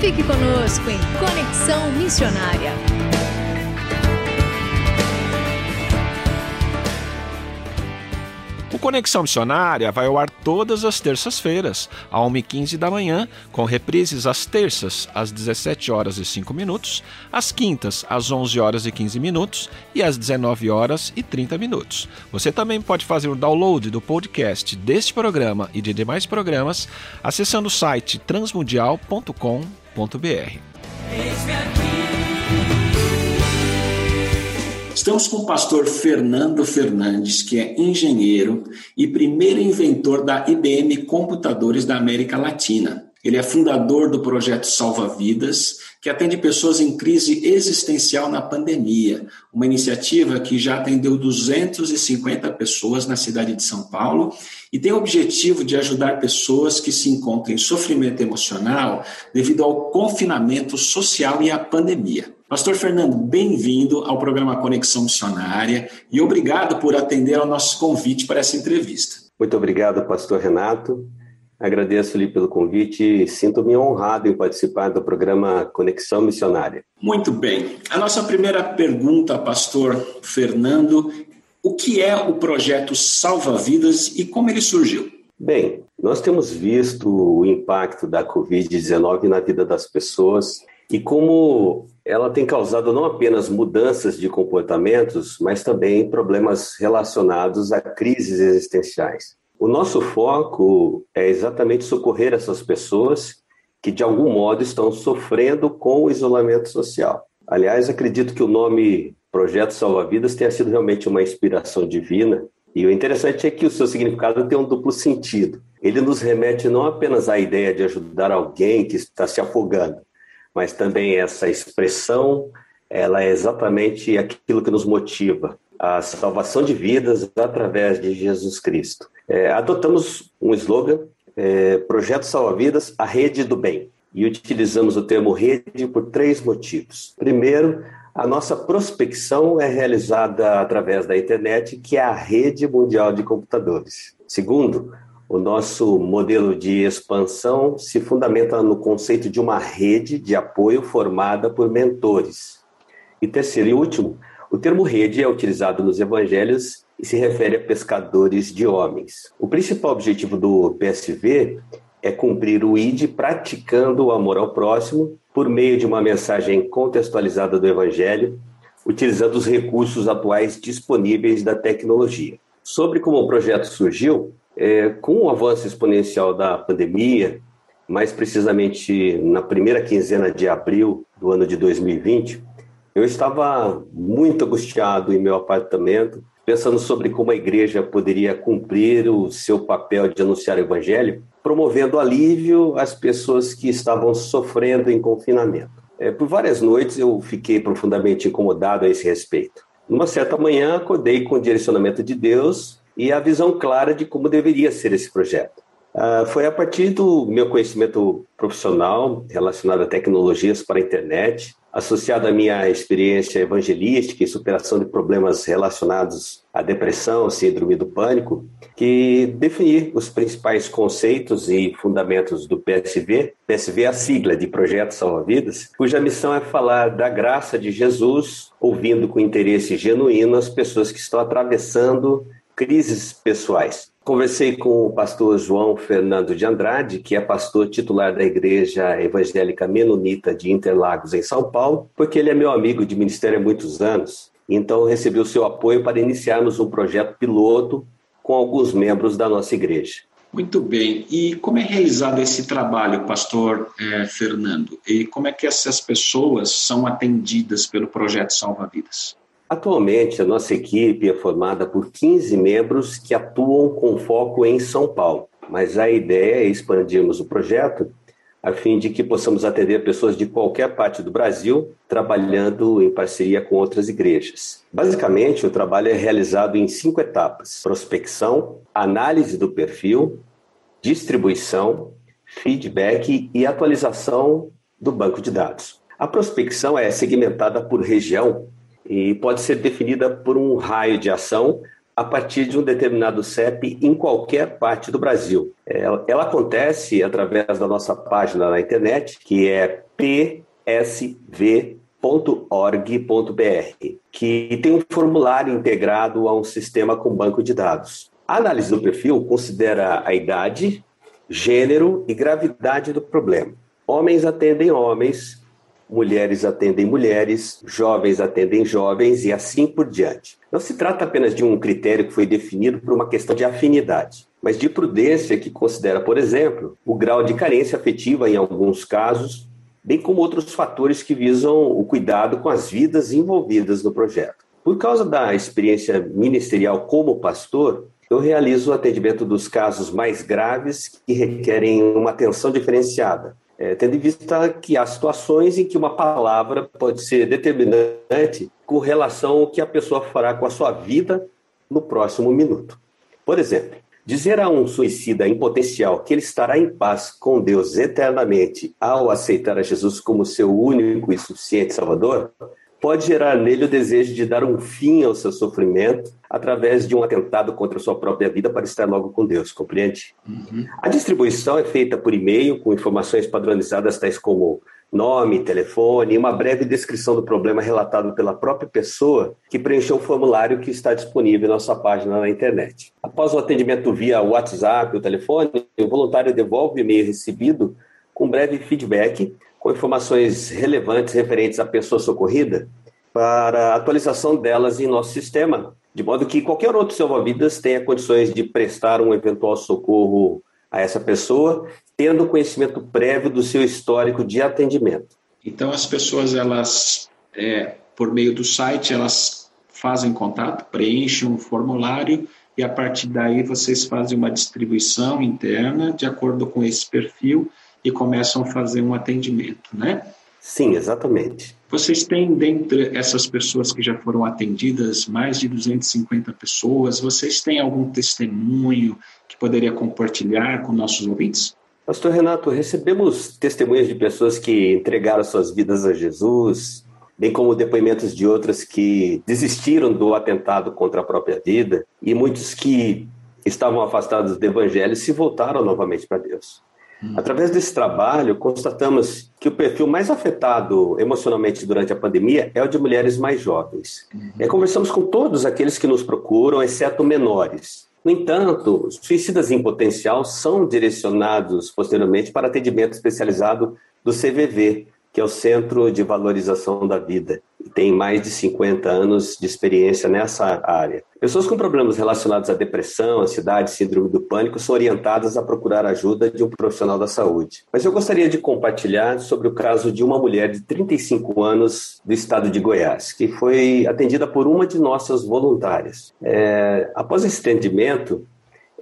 Fique conosco em Conexão Missionária. O Conexão Missionária vai ao ar todas as terças-feiras, às 1h15 da manhã, com reprises às terças, às 17 horas e 5 minutos, às quintas, às 11 horas e 15 minutos e às 19 horas e 30 minutos. Você também pode fazer o download do podcast deste programa e de demais programas acessando o site transmundial.com.br Estamos com o pastor Fernando Fernandes, que é engenheiro e primeiro inventor da IBM Computadores da América Latina. Ele é fundador do projeto Salva Vidas, que atende pessoas em crise existencial na pandemia, uma iniciativa que já atendeu 250 pessoas na cidade de São Paulo e tem o objetivo de ajudar pessoas que se encontram em sofrimento emocional devido ao confinamento social e à pandemia. Pastor Fernando, bem-vindo ao programa Conexão Missionária e obrigado por atender ao nosso convite para essa entrevista. Muito obrigado, pastor Renato. Agradeço-lhe pelo convite e sinto-me honrado em participar do programa Conexão Missionária. Muito bem. A nossa primeira pergunta, pastor Fernando, o que é o projeto Salva Vidas e como ele surgiu? Bem, nós temos visto o impacto da Covid-19 na vida das pessoas e como ela tem causado não apenas mudanças de comportamentos, mas também problemas relacionados a crises existenciais. O nosso foco é exatamente socorrer essas pessoas que, de algum modo, estão sofrendo com o isolamento social. Aliás, acredito que o nome Projeto Salva Vidas tenha sido realmente uma inspiração divina. E o interessante é que o seu significado tem um duplo sentido. Ele nos remete não apenas à ideia de ajudar alguém que está se afogando, mas também essa expressão, ela é exatamente aquilo que nos motiva, a salvação de vidas através de Jesus Cristo. É, adotamos um slogan, é, Projeto Salva Vidas, a rede do bem. E utilizamos o termo rede por três motivos. Primeiro, a nossa prospecção é realizada através da internet, que é a rede mundial de computadores. Segundo, o nosso modelo de expansão se fundamenta no conceito de uma rede de apoio formada por mentores. E terceiro e último, o termo rede é utilizado nos evangelhos e se refere a pescadores de homens. O principal objetivo do PSV é cumprir o ID praticando o amor ao próximo por meio de uma mensagem contextualizada do evangelho, utilizando os recursos atuais disponíveis da tecnologia. Sobre como o projeto surgiu, é, com o avanço exponencial da pandemia, mais precisamente na primeira quinzena de abril do ano de 2020, eu estava muito angustiado em meu apartamento, pensando sobre como a igreja poderia cumprir o seu papel de anunciar o evangelho, promovendo alívio às pessoas que estavam sofrendo em confinamento. É, por várias noites eu fiquei profundamente incomodado a esse respeito. Numa certa manhã, acordei com o direcionamento de Deus e a visão clara de como deveria ser esse projeto. Uh, foi a partir do meu conhecimento profissional relacionado a tecnologias para a internet, associado à minha experiência evangelística e superação de problemas relacionados à depressão, síndrome do pânico, que defini os principais conceitos e fundamentos do PSV. PSV é a sigla de Projeto Salva Vidas, cuja missão é falar da graça de Jesus, ouvindo com interesse genuíno as pessoas que estão atravessando crises pessoais Conversei com o pastor João Fernando de Andrade, que é pastor titular da Igreja Evangélica Menonita de Interlagos, em São Paulo, porque ele é meu amigo de ministério há muitos anos. Então, recebi o seu apoio para iniciarmos um projeto piloto com alguns membros da nossa igreja. Muito bem. E como é realizado esse trabalho, pastor é, Fernando? E como é que essas pessoas são atendidas pelo projeto Salva Vidas? Atualmente, a nossa equipe é formada por 15 membros que atuam com foco em São Paulo, mas a ideia é expandirmos o projeto a fim de que possamos atender pessoas de qualquer parte do Brasil, trabalhando em parceria com outras igrejas. Basicamente, o trabalho é realizado em cinco etapas: prospecção, análise do perfil, distribuição, feedback e atualização do banco de dados. A prospecção é segmentada por região e pode ser definida por um raio de ação a partir de um determinado CEP em qualquer parte do Brasil. Ela, ela acontece através da nossa página na internet, que é psv.org.br, que tem um formulário integrado a um sistema com banco de dados. A análise do perfil considera a idade, gênero e gravidade do problema. Homens atendem homens, mulheres atendem mulheres, jovens atendem jovens e assim por diante. Não se trata apenas de um critério que foi definido por uma questão de afinidade, mas de prudência que considera, por exemplo, o grau de carência afetiva em alguns casos, bem como outros fatores que visam o cuidado com as vidas envolvidas no projeto. Por causa da experiência ministerial como pastor, eu realizo o atendimento dos casos mais graves que requerem uma atenção diferenciada, é, tendo em vista que há situações em que uma palavra pode ser determinante com relação ao que a pessoa fará com a sua vida no próximo minuto. Por exemplo, dizer a um suicida em potencial que ele estará em paz com Deus eternamente ao aceitar a Jesus como seu único e suficiente Salvador pode gerar nele o desejo de dar um fim ao seu sofrimento através de um atentado contra a sua própria vida para estar logo com Deus, compreende? Uhum. A distribuição é feita por e-mail com informações padronizadas tais como nome, telefone e uma breve descrição do problema relatado pela própria pessoa que preencheu o formulário que está disponível em nossa página na internet. Após o atendimento via WhatsApp ou telefone, o voluntário devolve o e-mail recebido com breve feedback com informações relevantes referentes à pessoa socorrida para atualização delas em nosso sistema, de modo que qualquer outro salva-vidas tenha condições de prestar um eventual socorro a essa pessoa, tendo conhecimento prévio do seu histórico de atendimento. Então, as pessoas, elas, é, por meio do site, elas fazem contato, preenchem um formulário e a partir daí vocês fazem uma distribuição interna de acordo com esse perfil e começam a fazer um atendimento, né? Sim, exatamente. Vocês têm, dentre essas pessoas que já foram atendidas, mais de 250 pessoas, vocês têm algum testemunho que poderia compartilhar com nossos ouvintes? Pastor Renato, recebemos testemunhos de pessoas que entregaram suas vidas a Jesus, bem como depoimentos de outras que desistiram do atentado contra a própria vida e muitos que estavam afastados do evangelho se voltaram novamente para Deus. Através desse trabalho, constatamos que o perfil mais afetado emocionalmente durante a pandemia é o de mulheres mais jovens. Uhum. conversamos com todos aqueles que nos procuram, exceto menores. No entanto, suicidas em potencial são direcionados posteriormente para atendimento especializado do CVV, que é o Centro de Valorização da Vida, tem mais de 50 anos de experiência nessa área. Pessoas com problemas relacionados à depressão, ansiedade, síndrome do pânico são orientadas a procurar ajuda de um profissional da saúde. Mas eu gostaria de compartilhar sobre o caso de uma mulher de 35 anos do estado de Goiás, que foi atendida por uma de nossas voluntárias. É, após esse atendimento,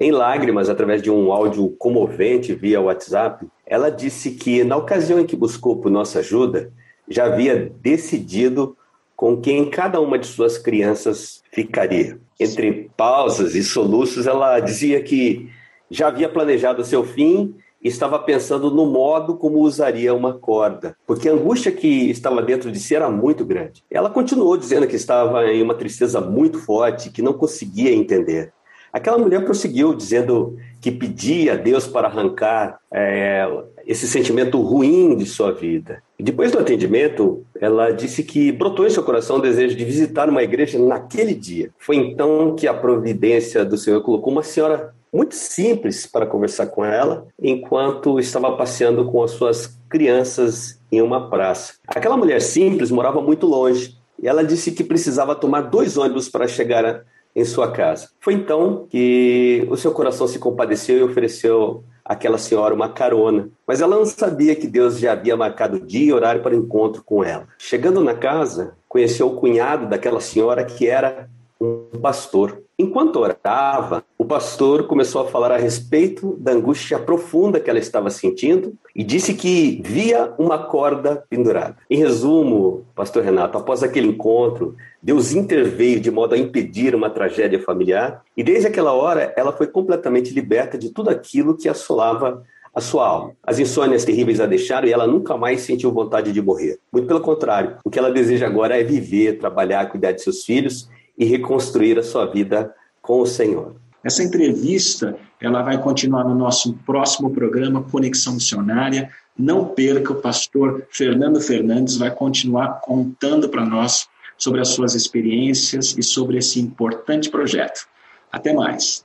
em lágrimas, através de um áudio comovente via WhatsApp, ela disse que, na ocasião em que buscou por nossa ajuda, já havia decidido com quem cada uma de suas crianças ficaria. Entre pausas e soluços, ela dizia que já havia planejado seu fim e estava pensando no modo como usaria uma corda, porque a angústia que estava dentro de si era muito grande. Ela continuou dizendo que estava em uma tristeza muito forte, que não conseguia entender. Aquela mulher prosseguiu dizendo que pedia a Deus para arrancar é, esse sentimento ruim de sua vida. Depois do atendimento, ela disse que brotou em seu coração o desejo de visitar uma igreja naquele dia. Foi então que a providência do Senhor colocou uma senhora muito simples para conversar com ela, enquanto estava passeando com as suas crianças em uma praça. Aquela mulher simples morava muito longe e ela disse que precisava tomar dois ônibus para chegar em sua casa. Foi então que o seu coração se compadeceu e ofereceu àquela senhora uma carona. Mas ela não sabia que Deus já havia marcado dia e horário para o encontro com ela. Chegando na casa, conheceu o cunhado daquela senhora que era um pastor. Enquanto orava, pastor começou a falar a respeito da angústia profunda que ela estava sentindo e disse que via uma corda pendurada. Em resumo, pastor Renato, após aquele encontro, Deus interveio de modo a impedir uma tragédia familiar e desde aquela hora ela foi completamente liberta de tudo aquilo que assolava a sua alma. As insônias terríveis a deixaram e ela nunca mais sentiu vontade de morrer. Muito pelo contrário, o que ela deseja agora é viver, trabalhar, cuidar de seus filhos e reconstruir a sua vida com o Senhor. Essa entrevista ela vai continuar no nosso próximo programa Conexão Missionária. Não perca, o pastor Fernando Fernandes vai continuar contando para nós sobre as suas experiências e sobre esse importante projeto. Até mais.